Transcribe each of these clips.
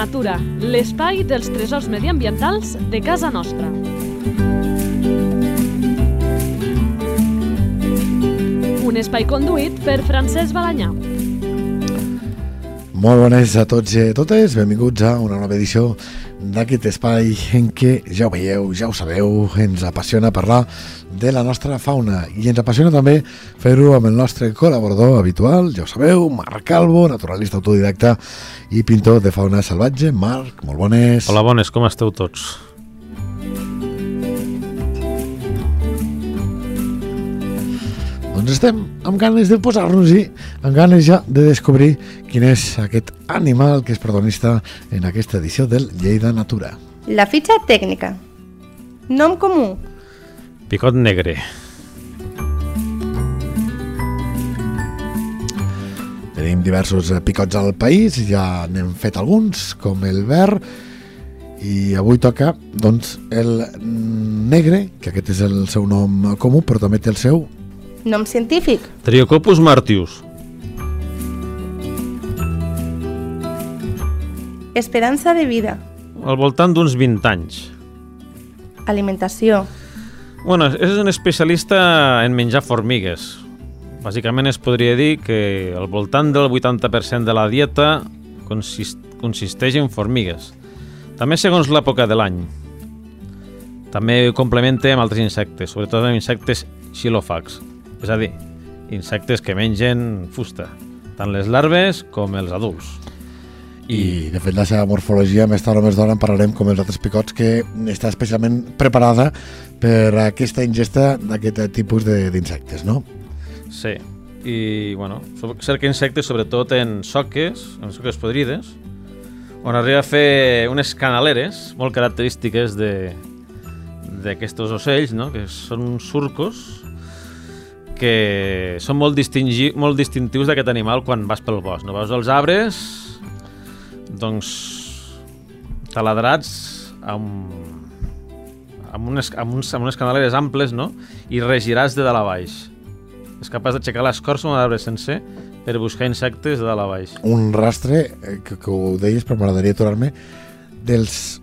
Natura, l'espai dels tresors mediambientals de casa nostra. Un espai conduït per Francesc Balanyà. Molt bones a tots i a totes, benvinguts a una nova edició d'aquest espai en què, ja ho veieu, ja ho sabeu, ens apassiona parlar de la nostra fauna i ens apassiona també fer-ho amb el nostre col·laborador habitual, ja ho sabeu, Marc Calvo, naturalista autodidacta i pintor de fauna salvatge. Marc, molt bones. Hola, bones, com esteu tots? Doncs estem amb ganes de posar-nos-hi, amb ganes ja de descobrir quin és aquest animal que és protagonista en aquesta edició del Lleida Natura. La fitxa tècnica. Nom comú. Picot negre. Tenim diversos eh, picots al país, ja n'hem fet alguns, com el verd, i avui toca doncs, el negre, que aquest és el seu nom comú, però també té el seu Nom científic. Triocopus martius. Esperança de vida. Al voltant d'uns 20 anys. Alimentació. Bueno, és un especialista en menjar formigues. Bàsicament es podria dir que al voltant del 80% de la dieta consist consisteix en formigues. També segons l'època de l'any. També complementa amb altres insectes, sobretot amb insectes xilòfags, és a dir, insectes que mengen fusta, tant les larves com els adults. I, de fet, la seva morfologia més tard o més d'hora en parlarem com els altres picots que està especialment preparada per aquesta ingesta d'aquest tipus de- d'insectes, no? Sí, i bueno, cerca insectes sobretot en soques, en soques podrides, on arriba a fer unes canaleres molt característiques de d'aquests ocells, no? que són uns surcos que són molt, molt distintius d'aquest animal quan vas pel bosc. No? Veus els arbres, doncs, taladrats amb, amb, unes, amb, uns, amb unes canaleres amples no? i regirats de dalt a baix. És capaç d'aixecar l'escorça d'un arbre sencer per buscar insectes de dalt a baix. Un rastre, eh, que, que ho deies, però m'agradaria aturar-me, dels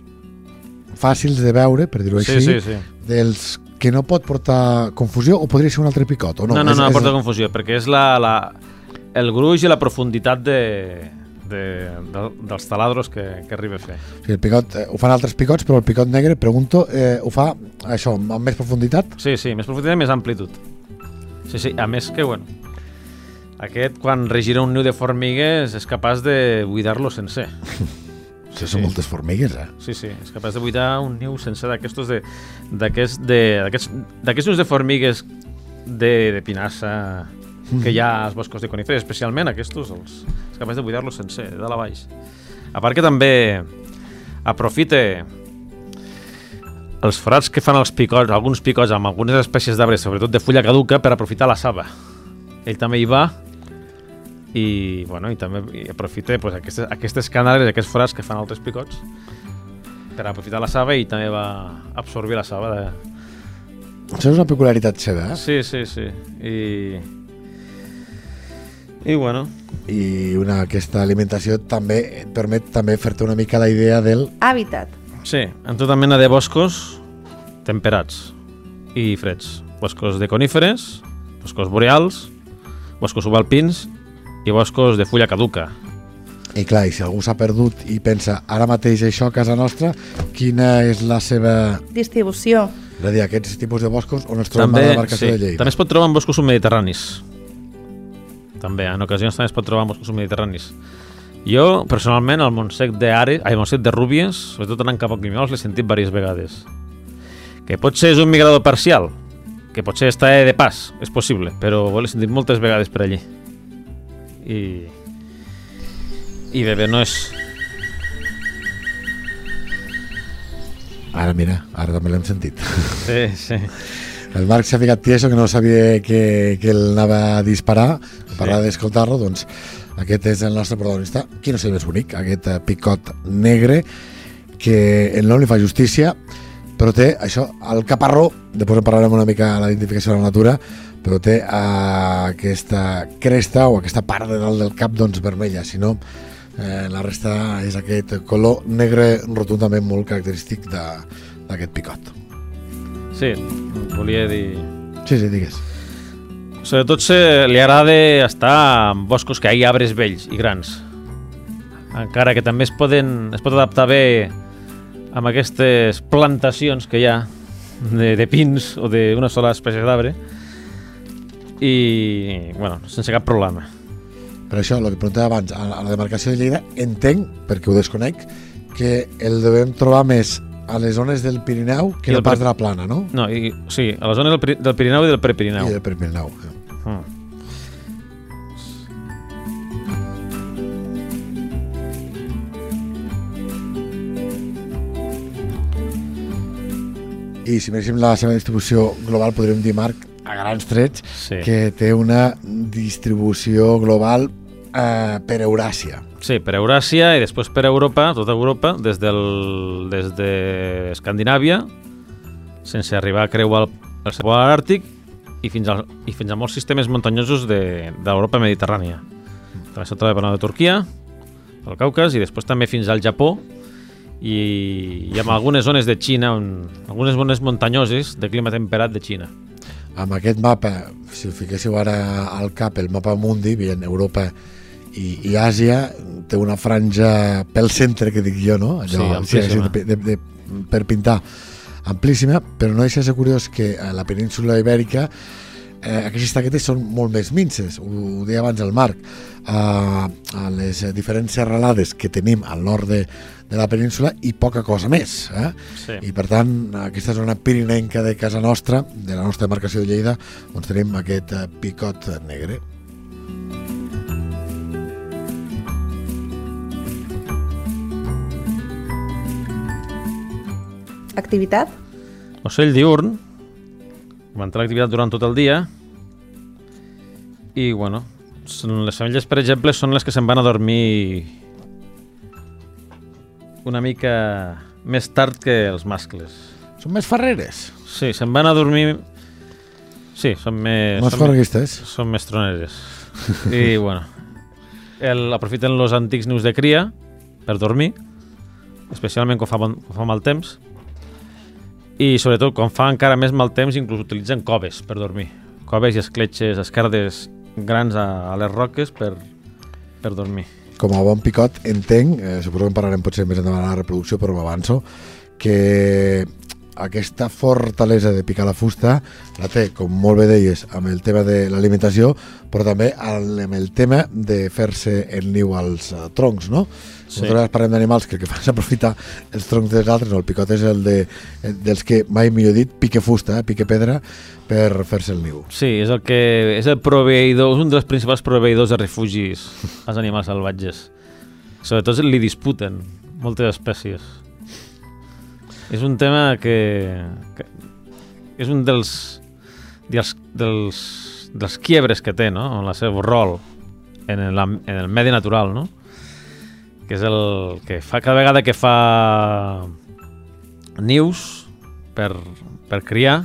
fàcils de veure, per dir-ho Sí, així, sí, sí. dels que no pot portar confusió o podria ser un altre picot, o no? No, no, no, És- no és- porta confusió, perquè és la, la, el gruix i la profunditat de, de, de, dels taladros que, que arriba a fer. O sigui, el picot, eh, ho fan altres picots, però el picot negre, pregunto, eh, ho fa això, amb més profunditat? Sí, sí, més profunditat i més amplitud. Sí, sí, a més que, bueno, aquest, quan regira un niu de formigues, és capaç de buidar-lo sencer. Sí, són moltes formigues, eh? Sí, sí, és capaç de buidar un niu sencer d'aquestos de d'aquests de- d'aquests d'aquests nius de formigues de, de pinassa que hi ha als boscos de coníferes, especialment aquests, els, és capaç de buidar-los sencer, de dalt a baix. A part que també aprofita els forats que fan els picots, alguns picots amb algunes espècies d'arbres, sobretot de fulla caduca, per aprofitar la saba. Ell també hi va i, bueno, i també i aprofita pues, aquestes, aquestes canales, aquests forats que fan altres picots per aprofitar la saba i també va absorbir la saba. De... Això és una peculiaritat seva, eh? Sí, sí, sí. I, i bueno, I una, aquesta alimentació també et permet també fer-te una mica la idea del... Hàbitat. sí, en tota mena de boscos temperats i freds. Boscos de coníferes, boscos boreals, boscos subalpins i boscos de fulla caduca. I clar, i si algú s'ha perdut i pensa ara mateix això a casa nostra, quina és la seva... Distribució. És a dir, aquests tipus de boscos on ens trobem a la demarcació de Lleida. també es pot trobar en boscos submediterranis. També, en ocasions també es pot trobar boscos submediterranis. Jo, personalment, al Montsec de Are, ai, Montsec de Rúbies, sobretot anant cap a Quimiols, l'he sentit diverses vegades. Que potser és un migrador parcial, que potser està de pas, és possible, però ho l'he sentit moltes vegades per allí. I... I bé, bé, no és... Ara, mira, ara també l'hem sentit. Sí, sí. El Marc s'ha ficat tieso, que no sabia que, que ell anava a disparar, a parlar d'escoltar-lo, doncs aquest és el nostre protagonista, qui no sé més bonic, aquest eh, picot negre, que el nom li fa justícia, però té això, el caparró, després en parlarem una mica de la identificació de la natura, però té eh, aquesta cresta o aquesta part de dalt del cap doncs vermella, si no Eh, la resta és aquest color negre rotundament molt característic d'aquest picot. Sí, volia dir... Sí, sí, digues. Sobretot se, li agrada estar en boscos que hi ha arbres vells i grans. Encara que també es, poden, es pot adaptar bé amb aquestes plantacions que hi ha de, de pins o d'una sola espècie d'arbre i, bueno, sense cap problema. Per això, el que preguntava abans, a la demarcació de Lleida, entenc, perquè ho desconec, que el devem trobar més a les zones del Pirineu que no pas de la plana, no? No, i, sí, a la zona del, del Pirineu i del Prepirineu. I del Pirineu. Mm. I si miréssim la seva distribució global, podríem dir, Marc, a grans trets, Sí. que té una distribució global eh, per Euràsia. Sí, per Euràsia i després per Europa, tota Europa, des del des de Escandinàvia, sense arribar a creuar el, el polar àrtic i fins, al, i fins a molts sistemes muntanyosos de, de l'Europa mediterrània. També per la de Turquia, el Caucas, i després també fins al Japó i, i amb algunes zones de Xina, on, algunes zones muntanyoses de clima temperat de Xina. Amb aquest mapa, si fiquéssiu ara al cap, el mapa mundi, veient Europa i, i Àsia, té una franja pel centre, que dic jo, no? Sí, amplíssima. de, de, de, per pintar amplíssima, però no deixa de ser curiós que a la península ibèrica eh, aquestes taquetes són molt més minces, ho, ho deia abans el Marc, a, a les diferents serralades que tenim al nord de, de la península i poca cosa més. Eh? Sí. I per tant, aquesta zona pirinenca de casa nostra, de la nostra demarcació de Lleida, doncs tenim aquest eh, picot negre. Activitat? Ocell diurn, manté l'activitat durant tot el dia i, bueno, les femelles, per exemple, són les que se'n van a dormir una mica més tard que els mascles. Són més ferreres, Sí, se'n van a dormir... Sí, són més... més correguistes. són més troneres. I, bueno, el, aprofiten els antics nius de cria per dormir, especialment quan fa, bon, quan fa mal temps, i sobretot quan fa encara més mal temps inclús utilitzen coves per dormir. Coves i escletxes, escardes grans a, a les roques per, per dormir. Com a bon picot, entenc, eh, suposo que en parlarem potser més endavant a la reproducció, però m'avanço, que aquesta fortalesa de picar la fusta la té, com molt bé deies, amb el tema de l'alimentació, però també amb el tema de fer-se el niu als uh, troncs, no? Sí. Nosaltres parlem d'animals que el que fan és aprofitar els troncs dels altres, no, el picot és el de, el dels que, mai millor dit, pique fusta, eh, pique pedra, per fer-se el niu. Sí, és el que és el proveïdor, és un dels principals proveïdors de refugis als animals salvatges. Sobretot li disputen moltes espècies. És un tema que, que és un dels dels, dels, dels quiebres que té, no? En el seu rol en el, en el medi natural, no? Que és el que fa cada vegada que fa nius per, per criar,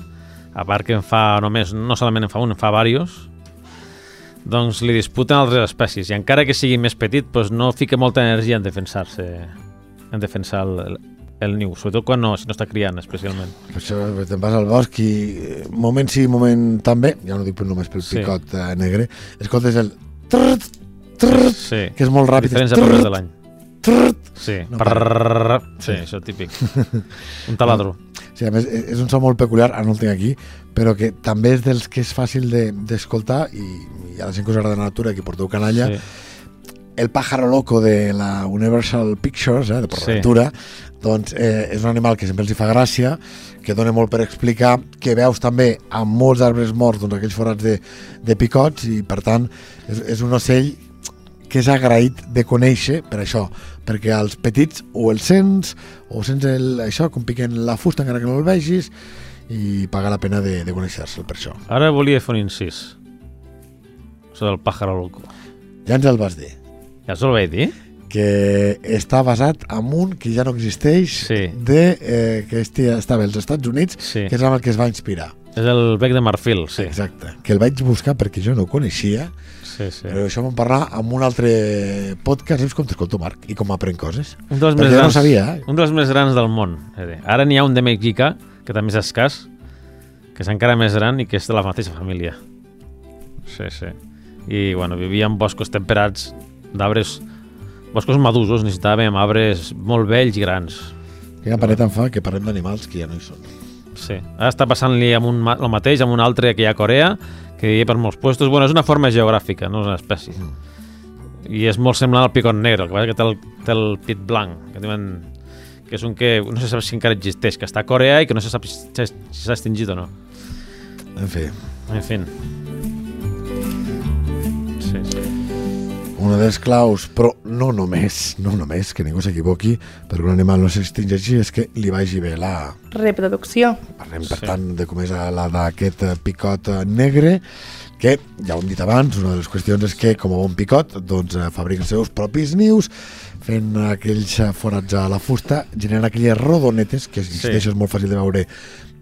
a part que en fa només, no solament en fa un, en fa diversos, doncs li disputen altres espècies i encara que sigui més petit doncs no fica molta energia en defensar-se en defensar el, el, niu, sobretot quan no, si no està criant especialment. Per això te'n vas al bosc i eh, moment sí, moment també, ja no dic només pel Sí. picot eh, negre, escoltes el trrrt, trrrt, Sí, que és molt ràpid. diferents èpoques de l'any. Sí, No Prrrr, sí, això típic. Un taladro. Sí, a més, és és un so molt peculiar, ara no el tinc aquí, però que també és dels que és fàcil de- d'escoltar de, i, i a la gent que us agrada la natura, que porteu canalla, Sí. el pájaro loco de la Universal Pictures, eh, de Sí. Doncs eh, és un animal que sempre els hi fa gràcia, que dona molt per explicar, que veus també amb molts arbres morts doncs, aquells forats de, de picots i per tant és, és un ocell que és agraït de conèixer per això, perquè als petits o el sents o sents el, això, com piquen la fusta encara que no el vegis i paga la pena de, de conèixer-se'l per això. Ara volia fer un incís. Això del pájaro loco. Ja ens el vas dir. Ja us ho vaig dir? Que està basat en un que ja no existeix Sí. de, eh, que este estava als Estats Units Sí. que és amb el que es va inspirar És el bec de marfil, sí. exacte, que el vaig buscar perquè jo no ho coneixia Sí, sí. Però això vam parlar amb un altre podcast, és com t'escolto, Marc, i com aprenc coses. Un dels Perquè més jo no grans, sabia, eh? un dels més grans del món. Ara n'hi ha un de mexicà, que també és escàs, que és encara més gran i que és de la mateixa família. Sí, sí. I, bueno, vivia en boscos temperats d'arbres... Boscos madusos, necessitàvem arbres molt vells i grans. Quina paret em fa que parlem d'animals que ja no hi són. Sí. Ara està passant-li amb un, el mateix amb un altre que hi ha a Corea, que vivia per molts puestos. Bueno, és una forma geogràfica, no és una espècie. I és molt semblant al picot negre, el que passa que té el, té el pit blanc, que diuen que és un que no se sap si encara existeix, que està a Corea i que no se sap si s'ha si s'ha extingit o no. En fi, En fi. Sí, sí. Una dels claus, però no només, no només, que ningú s'equivoqui, perquè un animal no s'extingeixi, és que li vagi bé la... Reproducció. Parlem, per Sí. tant, de com és la d'aquest picot negre, que, ja ho hem dit abans, una de les qüestions és que, com a bon picot, doncs, eh, fabrica els seus propis nius, fent aquells forats a la fusta, generant aquelles rodonetes, que, insisteixo, és molt fàcil de veure,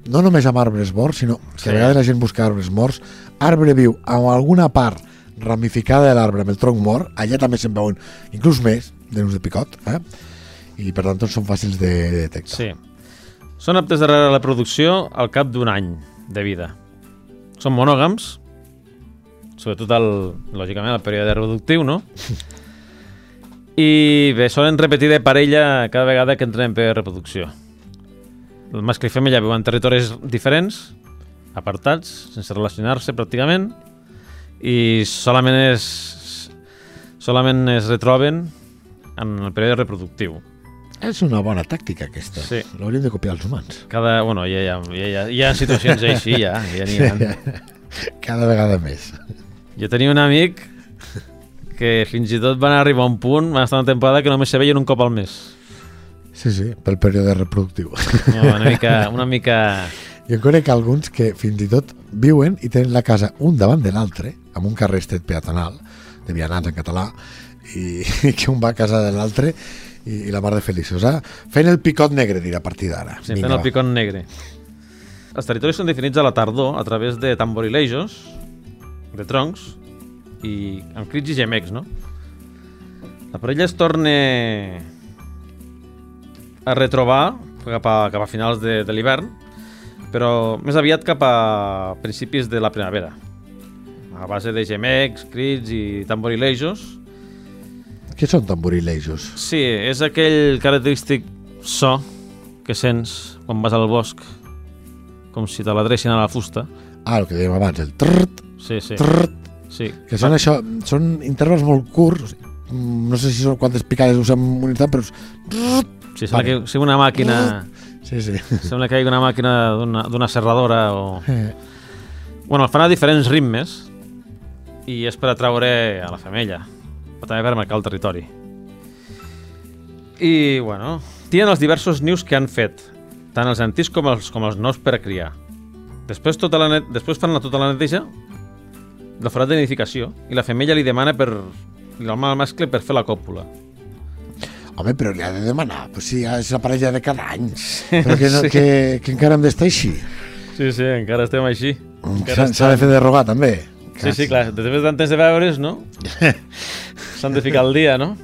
no només amb arbres morts, sinó que Sí. a vegades la gent busca arbres morts, arbre viu amb alguna part ramificada de l'arbre amb el tronc mort, allà també se'n veuen inclús més de nus de picot, eh? i per tant són fàcils de detectar. Sí. Són aptes de la reproducció al cap d'un any de vida. Són monògams, sobretot el, lògicament el període reproductiu, no? I bé, solen repetir de parella cada vegada que entren en període de reproducció. El mascle i femella viuen en territoris diferents, apartats, sense relacionar-se pràcticament, i solament es, solament es retroben en el període reproductiu. És una bona tàctica aquesta. Sí. L'hauríem de copiar els humans. Cada, bueno, ja, ja, ja, ja, hi ha situacions així, ja, ja n'hi ha. Cada vegada més. Jo tenia un amic que fins i tot van arribar a un punt, van estar una temporada que només se veien un cop al mes. Sí, sí, pel període reproductiu. No, una mica... Una mica... Jo conec alguns que fins i tot viuen i tenen la casa un davant de l'altre, amb un carrer estret peatonal, de vianants en català, i, i que un va a casa de l'altre i, i la mar de feliços. Eh? Fent el picot negre, dirà a partir d'ara. Sí, Vinga, fent el picot negre. Els territoris són definits a la tardor a través de tamborilejos, de troncs, i amb crits i gemecs, no? La parella es torna a retrobar cap a, cap a finals de, de l'hivern, però més aviat cap a principis de la primavera. A base de gemecs, crits i tamborilejos. Què són tamborilejos? Sí, és aquell característic so que sents quan vas al bosc, com si te l'adrecin a la fusta. Ah, el que dèiem abans, el trrt, Sí, sí. trrt, sí. que són això, són intervals molt curts, no sé si són quantes picades usem en un instant, però. Sí, sembla que sigui una màquina... Sí, sí. Sembla que hi una màquina d'una- serradora o... Eh, Bueno, el fan a diferents ritmes i és per atraure a la femella, però també per marcar el territori. I, bueno, tenen els diversos nius que han fet, tant els antics com els, com els nous per criar. Després, tota la net, després fan la, tota la neteja del forat de nidificació i la femella li demana per demana al mascle per fer la còpula. Home, però li ha de demanar, pues sí, és la parella de cada any, però que, no, Sí. que, que encara hem d'estar així. Sí, sí, encara estem així. S'ha s'ha de fer de rogar, també. Sí, sí, clar, després de tant temps de veure's, no? S'han de ficar al dia, no?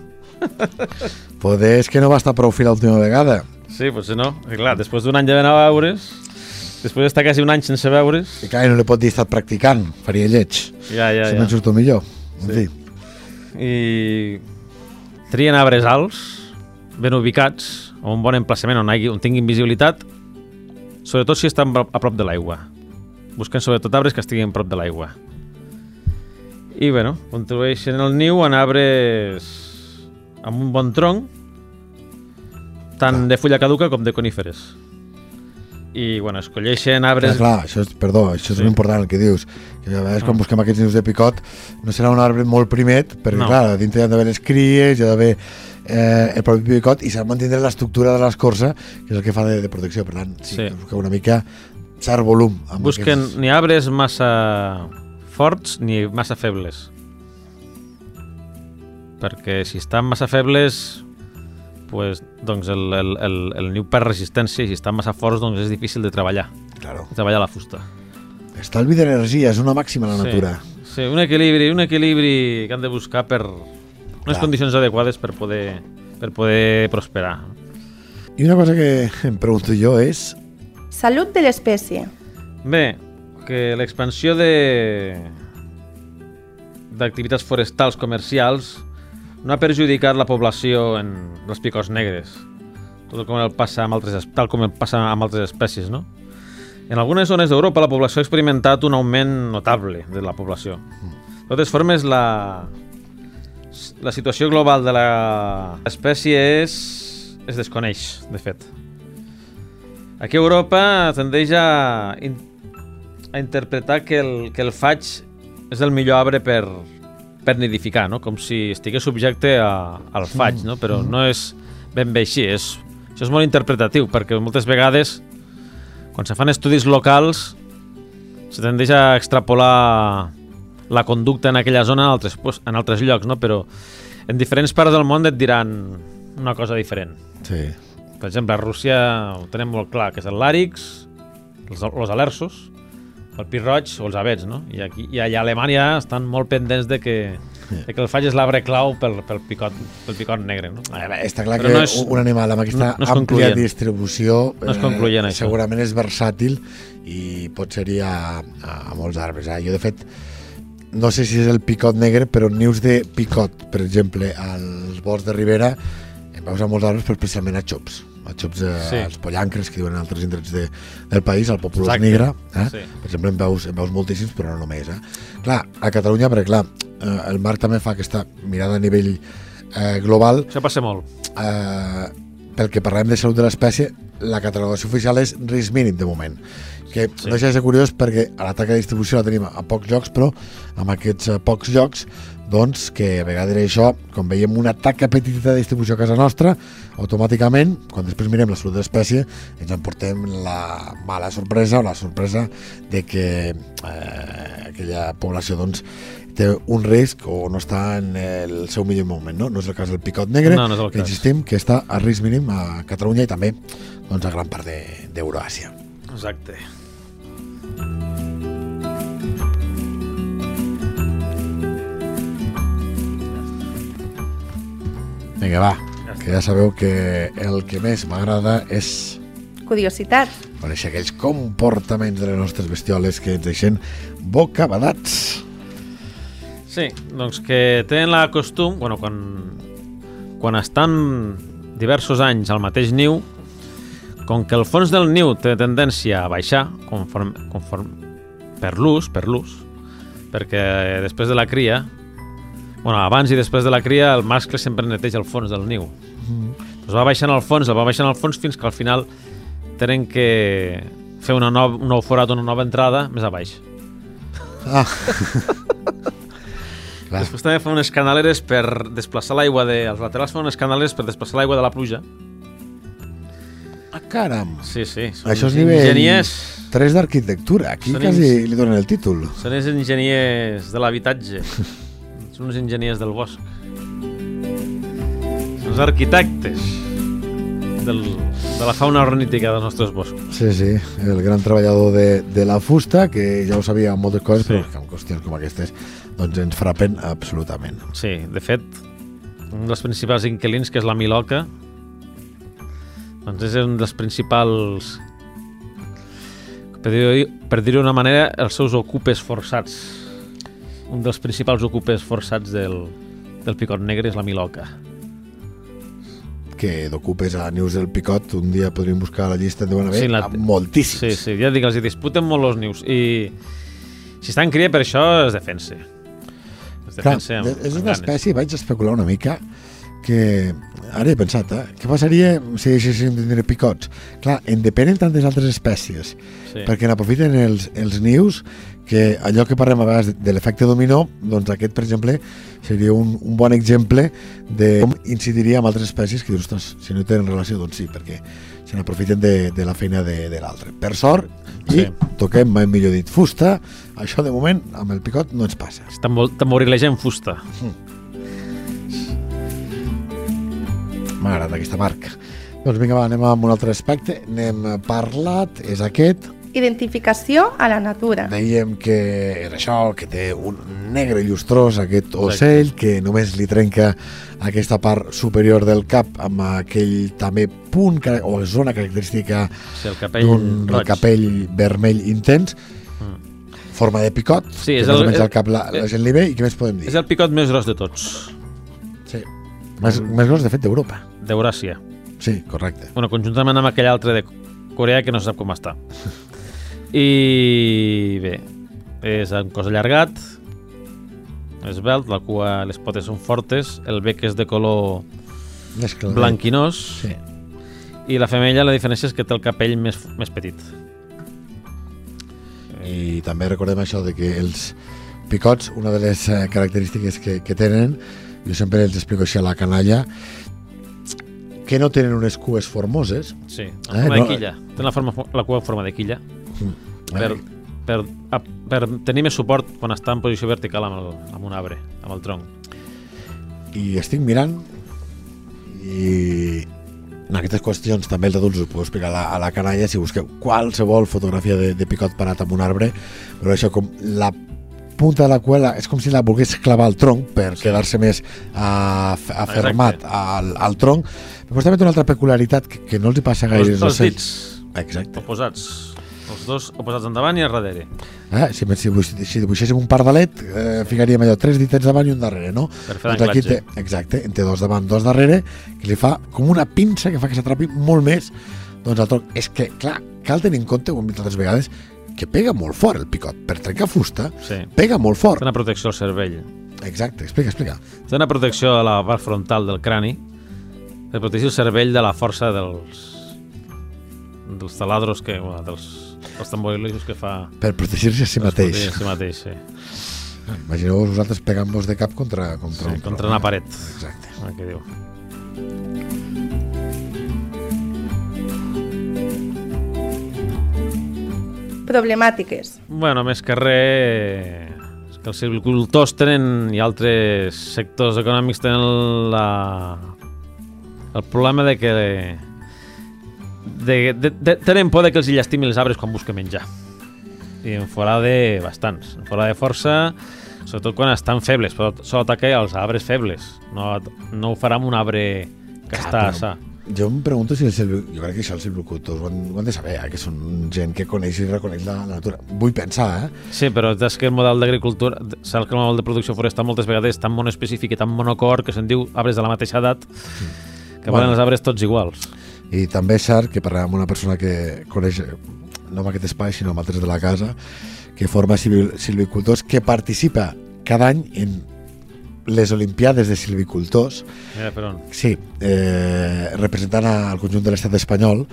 Poder és que no va estar prou fi l'última vegada. Sí, potser no. I clar, després d'un any de anar a veure's, després d'estar quasi un any sense veure's, I clar, no li pot dir estat practicant, faria lleig. ja, ja, si ja. me'n surto millor. En Sí. fi. I trien arbres alts, ben ubicats, a un bon emplaçament on, hagi, on tinguin visibilitat, sobretot si estan a prop de l'aigua. Busquen sobretot arbres que estiguin a prop de l'aigua. I, bueno, construeixen el niu en arbres amb un bon tronc, tant de fulla caduca com de coníferes. I, bueno, escolleixen Clar, arbres... clar, això és, perdó, això és Sí. important el que dius. Que a vegades quan busquem aquests nius de picot no serà un arbre molt primet, perquè No. clar, dintre hi ha d'haver les cries, hi ha d'haver eh, el propi picot i s'ha de mantindre l'estructura de l'escorça, que és el que fa de, de protecció. Per tant, sí, Sí. sí. busqueu una mica cert volum. Amb Busquen aquests- ni arbres massa forts ni massa febles. Perquè si estan massa febles, pues, doncs el, el, el, el niu perd resistència i si estan massa forts doncs és difícil de treballar, Claro. de treballar la fusta. Estalvi d'energia és una màxima a la natura. Sí, un equilibri, un equilibri que han de buscar per unes Clar. condicions adequades per poder, per poder prosperar. I una cosa que em pregunto jo és... Salut de l'espècie. Bé, que l'expansió de d'activitats forestals comercials no ha perjudicat la població en els picots negres, tot com el passa amb altres, es- tal com el passa amb altres espècies, no? En algunes zones d'Europa la població ha experimentat un augment notable de la població. De totes formes, la, la situació global de l'espècie és, es desconeix, de fet. Aquí a Europa tendeix a, in, a interpretar que el, que el faig és el millor arbre per, per nidificar, no? com si estigués subjecte a, al faig, no? però no és ben bé així. És, això és molt interpretatiu, perquè moltes vegades, quan se fan estudis locals, se tendeix a extrapolar la conducta en aquella zona en altres, pues, en altres llocs, no? però en diferents parts del món et diran una cosa diferent. Sí. Per exemple, a Rússia ho tenem molt clar, que és el làrix, els, els alerços, el pi roig o els avets, no? I, aquí, i allà a Alemanya estan molt pendents de que, de que el faig és l'arbre clau pel, pel, picot, pel picot negre, no? Veure, està clar Però que no és- un animal amb aquesta no és àmplia distribució eh, No és concloent, això. segurament és versàtil i pot ser-hi a, a, a molts arbres. Eh? Jo, de fet, no sé si és el picot negre, però nius de picot, per exemple, als bords de Ribera, en veus a molts arbres, però especialment a xops. A xops, eh, Sí. als pollancres, que diuen en altres indrets de, del país, al populós Exacte. negre. Eh? Sí. Per exemple, en veus, en veus moltíssims, però no només. Eh? Clar, a Catalunya, perquè clar, eh, el Marc també fa aquesta mirada a nivell eh, global, Això passa molt. eh, pel que parlem de salut de l'espècie, la catalogació oficial és risc mínim de moment que Sí. no deixa de ser curiós perquè a la taca de distribució la tenim a pocs llocs però amb aquests eh, pocs llocs doncs que a vegades això, com veiem una taca petita de distribució a casa nostra, automàticament, quan després mirem la salut de l'espècie, ens emportem la mala sorpresa o la sorpresa de que eh, aquella població doncs, té un risc o no està en el seu millor moment, no? No és el cas del picot negre, No, no que insistim que està a risc mínim a Catalunya i també doncs, a gran part de- d'Euroàsia. Exacte. Vinga, va, Ja que ja sabeu que el que més m'agrada és Curiositat. conèixer aquells comportaments de les nostres bestioles que ens deixen bocabadats. Sí, doncs que tenen la costum, bueno, quan, quan estan diversos anys al mateix niu, com que el fons del niu té tendència a baixar conform, conform, per l'ús, per l'ús, perquè després de la cria, bueno, abans i després de la cria, el mascle sempre neteja el fons del niu. Doncs va baixant al fons, el va baixant al fons fins que al final tenen que fer una nova, un nou forat, una nova entrada més a baix. Ah. Clar. Després també fa unes canaleres per desplaçar l'aigua de... Els laterals fan unes canaleres per desplaçar l'aigua de la pluja. ah, caram! Sí, sí. Són Això és nivell Enginyers, 3 d'arquitectura. Aquí Són quasi li donen el títol. són els enginyers de l'habitatge. són uns enginyers del bosc. Són els arquitectes del, de la fauna ornítica dels nostres boscos. Sí, sí, el gran treballador de, de la fusta, que ja ho sabia en moltes coses, Sí. però que en qüestions com aquestes doncs ens frapen absolutament. Sí, de fet, un dels principals inquilins, que és la Miloca, doncs és un dels principals, per dir-ho d'una manera, els seus ocupes forçats. Un dels principals ocupes forçats del, del picot negre és la Miloca. Que d'ocupes a Nius del Picot, un dia podríem buscar la llista, en deuen haver Sí, la- moltíssims. Sí, sí, ja dic, els disputen molt els nius. I si estan cria per això, es defensa. Es Clar, defensa amb, és una ganes. espècie, vaig especular una mica, que ara he pensat, eh? què passaria si deixéssim de tenir picots? Clar, en depenen tantes altres espècies, Sí. perquè n'aprofiten els, els nius, que allò que parlem a vegades de, de l'efecte dominó, doncs aquest, per exemple, seria un, un bon exemple de com incidiria en altres espècies que dius, ostres, si no tenen relació, doncs sí, perquè se n'aprofiten de, de la feina de, de l'altre. Per sort, i Sí. toquem, mai millor dit, fusta, això de moment amb el picot no ens passa. Tamborileja en fusta. M'agrada aquesta marca. Doncs vinga, va, anem amb un altre aspecte. N'hem parlat, és aquest, identificació a la natura. Dèiem que és això, que té un negre llustrós, aquest ocell, que només li trenca aquesta part superior del cap amb aquell també punt o zona característica Sí, el capell d'un capell vermell intens, forma de picot, Sí, que és més o el- menys eh, cap la, la gent li ve, i què més podem dir? És el picot més gros de tots. Més, més gros, de fet, d'Europa. d'Euràsia. Sí, correcte. Bueno, conjuntament amb aquell altre de Corea que no sap com està. I bé, és un cos allargat, esbelt, la cua, les potes són fortes, el bec és de color que blanquinós Sí. i la femella la diferència és que té el capell més, més petit. I també recordem això de que els picots, una de les eh, característiques que, que tenen, jo sempre els explico així a la canalla, que no tenen unes cues formoses, Sí, Eh, forma de quilla. Té la, forma, la cua en forma de quilla per, eh, per, a, per tenir més suport quan està en posició vertical amb, el, amb un arbre, amb el tronc. i estic mirant i en aquestes qüestions també els adults us puc explicar a la, a la canalla si busqueu qualsevol fotografia de, de picot parat amb un arbre però això com la punta de la cuela és com si la volgués clavar al tronc per Sí. quedar-se més uh, afermat al, al tronc però també té una altra peculiaritat que, que no els hi passa gaire Els, els dits exacte oposats, els dos oposats endavant i a darrere. eh? si, si, si dibuixéssim un pardalet eh, ficaríem allò tres ditets davant i un darrere no? Per fer Doncs aquí té, exacte, en té dos davant, dos darrere, que li fa com una pinça que fa que s'atrapi molt més doncs el tronc. És que, clar, cal tenir en compte, ho hem dit altres vegades, que pega molt fort el picot. Per trencar fusta, Sí. pega molt fort. Té una protecció al cervell. Exacte, explica, explica. Té una protecció a la part frontal del crani per protegir el cervell de la força dels dels taladros que, bueno, dels, dels tamborilos que fa Per protegir-se a si mateix. a si mateix, sí. Imagineu-vos vosaltres pegant-vos de cap contra, contra, sí un contra una paret. Exacte. El que diu. Problemàtiques. Bueno, més que res, és que els silvicultors tenen i altres sectors econòmics tenen la, el problema de que de, de, de, tenen por de que els hi llastimi els arbres quan busquen menjar. I en farà de bastants. En farà de força, sobretot quan estan febles, però sol ataca els arbres febles. No, no ho farà amb un arbre que Clar, està però- sa. Jo em pregunto si el silvi... jo crec que això els silvicultors ho, han, ho han de saber, eh? que són gent que coneix i reconeix la, la natura. Vull pensar, eh? Sí, però és que el model d'agricultura, saps que el model de producció forestal moltes vegades és tan monoespecífic i tan monocor que se'n diu arbres de la mateixa edat que Bueno. els arbres tots iguals. I també és cert que parlem amb una persona que coneix no amb aquest espai, sinó amb altres de la casa, que forma silvi- silvicultors, que participa cada any en les Olimpiades de silvicultors, Mira on. sí, eh, representant al conjunt de l'estat espanyol,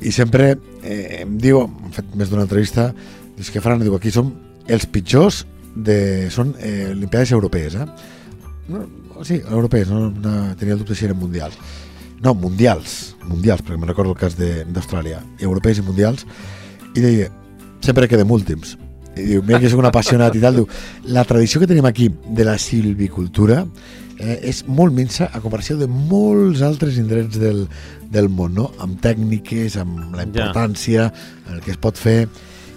i sempre eh, em diu, hem fet més d'una entrevista, dius que faran, diu, aquí som els pitjors de... són eh, Olimpiades europees, eh? No, sí, europees, no, no tenia el dubte si eren mundials. No, mundials, mundials, perquè me'n recordo el cas d'Austràlia, europees i mundials, i deia, sempre quedem últims. I diu, mira que soc un apassionat i tal, diu, la tradició que tenim aquí de la silvicultura eh, és molt minsa a comparació de molts altres indrets del, del món, no? amb tècniques, amb la Ja. importància, el que es pot fer,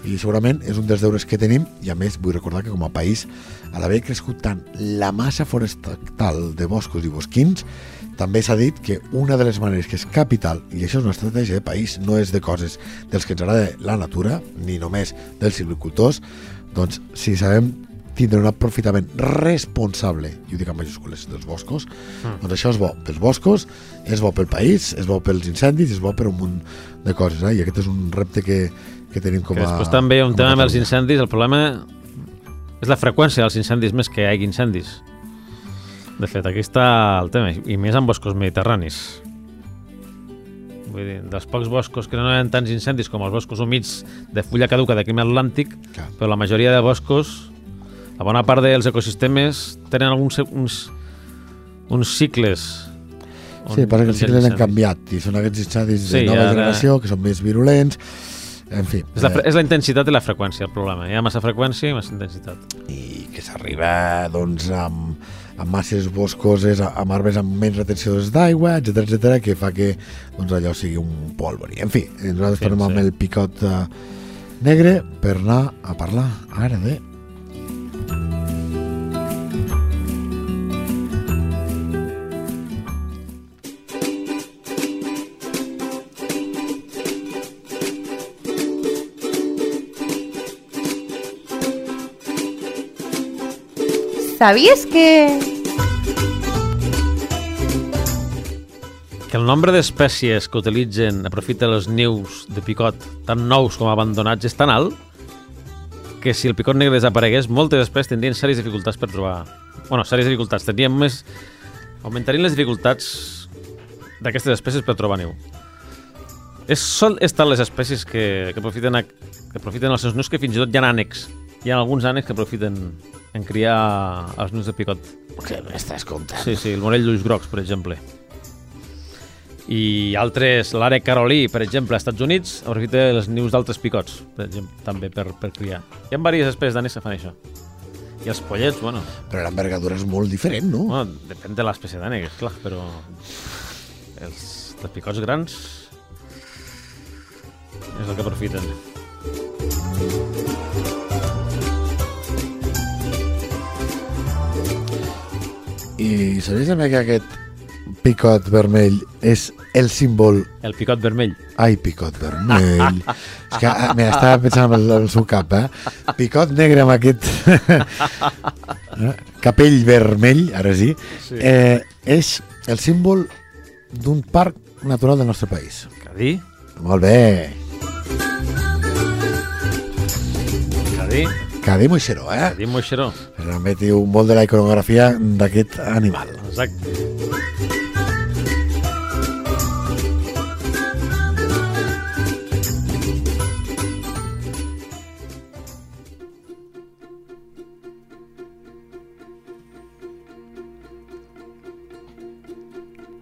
i segurament és un dels deures que tenim, i a més vull recordar que com a país, a l'haver crescut tant la massa forestal de boscos i bosquins, també s'ha dit que una de les maneres que és capital, i això és una estratègia de país, no és de coses dels que ens agrada la natura, ni només dels silvicultors, doncs si sabem tindre un aprofitament responsable, i ho dic en majúscules, dels boscos, Mm. doncs això és bo pels boscos, és bo pel país, és bo pels incendis, és bo per un munt de coses, eh? i aquest és un repte que, que tenim com Que a... després també hi ha un tema amb els incendis, el problema és la freqüència dels incendis més que hi hagi incendis. De fet, aquí està el tema, i més en boscos mediterranis. Vull dir, dels pocs boscos que no hi ha tants incendis com els boscos humits de fulla caduca de clima atlàntic, Clar. però la majoria de boscos, la bona part dels ecosistemes tenen alguns uns, uns cicles. Sí, passa que els cicles han canviat i són aquests incendis de Sí, nova ara- generació que són més virulents, en fi. És la, eh, és la intensitat i la freqüència el problema. Hi ha massa freqüència i massa intensitat. i que s'arriba doncs, amb, amb masses boscoses, amb arbres amb menys retencions d'aigua, etc etc que fa que doncs, allò sigui un polvori. En fi, nosaltres Sí, tornem amb sí. el picot eh, negre per anar a parlar ara de ¿Sabías que...? Que el nombre d'espècies que utilitzen, aprofiten els nius de picot, tant nous com abandonats, és tan alt que si el picot negre desaparegués, moltes espècies tindrien sèries dificultats per trobar... bueno, sèries dificultats, tindrien més... augmentarien les dificultats d'aquestes espècies per trobar niu. És, sol estan les espècies que, que, aprofiten a, que aprofiten els seus nius que fins i tot hi ha ànecs. Hi ha alguns ànecs que aprofiten en criar els nius de picot. Què m'estàs contant? Sí, sí, el morell d'ulls grocs, per exemple. I altres, l'àrec carolí, per exemple, als Estats Units, aprofita els nius d'altres picots, per exemple, també per, per criar. Hi ha diverses espècies d'ànecs que fan això. I els pollets, bueno, Però l'envergadura és molt diferent, no? bueno depèn de l'espècie d'ànec, és clar, però els, els picots grans és el que aprofiten. I sabies també que aquest picot vermell és el símbol... El picot vermell. Ai, picot vermell. és que ah, mira, estava pensant en el, el seu cap, eh? Picot negre amb aquest eh? capell vermell, ara sí, Sí. eh, és el símbol d'un parc natural del nostre país. Cadí, Molt bé. Cadí, Cadí Moixeró, eh? Cadí Moixeró. També diu molt de la iconografia d'aquest animal. Exacte.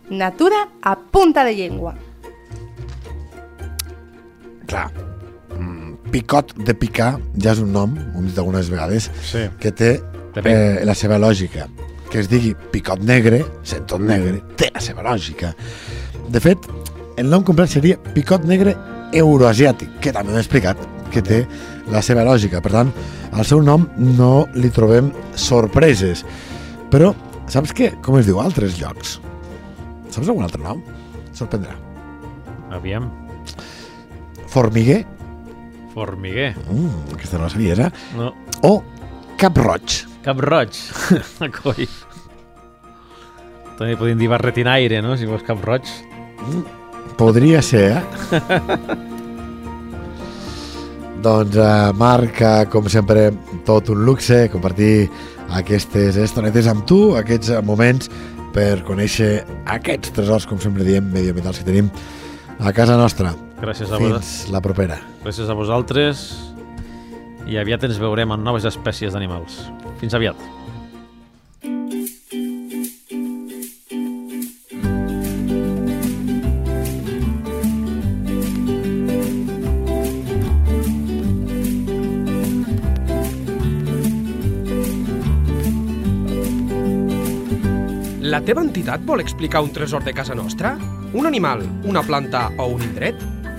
Natura a punta de llengua. Clar, mm, picot de picar ja és un nom, ho hem dit algunes vegades, Sí. que té eh, la seva lògica. Que es digui picot negre, sent tot negre, té la seva lògica. De fet, el nom complet seria picot negre euroasiàtic, que també hem explicat que té la seva lògica. Per tant, al seu nom no li trobem sorpreses. Però, saps què? Com es diu a altres llocs? Saps algun altre nom? Sorprendrà. Aviam. Formiguer, Formiguer. mm, aquesta no la sabies, eh? No. O cap roig. Cap roig. Coi. També podem dir barretinaire, no? Si vols cap roig. Podria ser, eh? doncs, eh, Marc, eh, com sempre, tot un luxe compartir aquestes estonetes amb tu, aquests eh, moments per conèixer aquests tresors, com sempre diem, medioambientals que tenim a casa nostra. Gràcies a, vos, Fins la propera. gràcies a vosaltres i aviat ens veurem en noves espècies d'animals. Fins aviat. La teva entitat vol explicar un tresor de casa nostra? Un animal, una planta o un indret?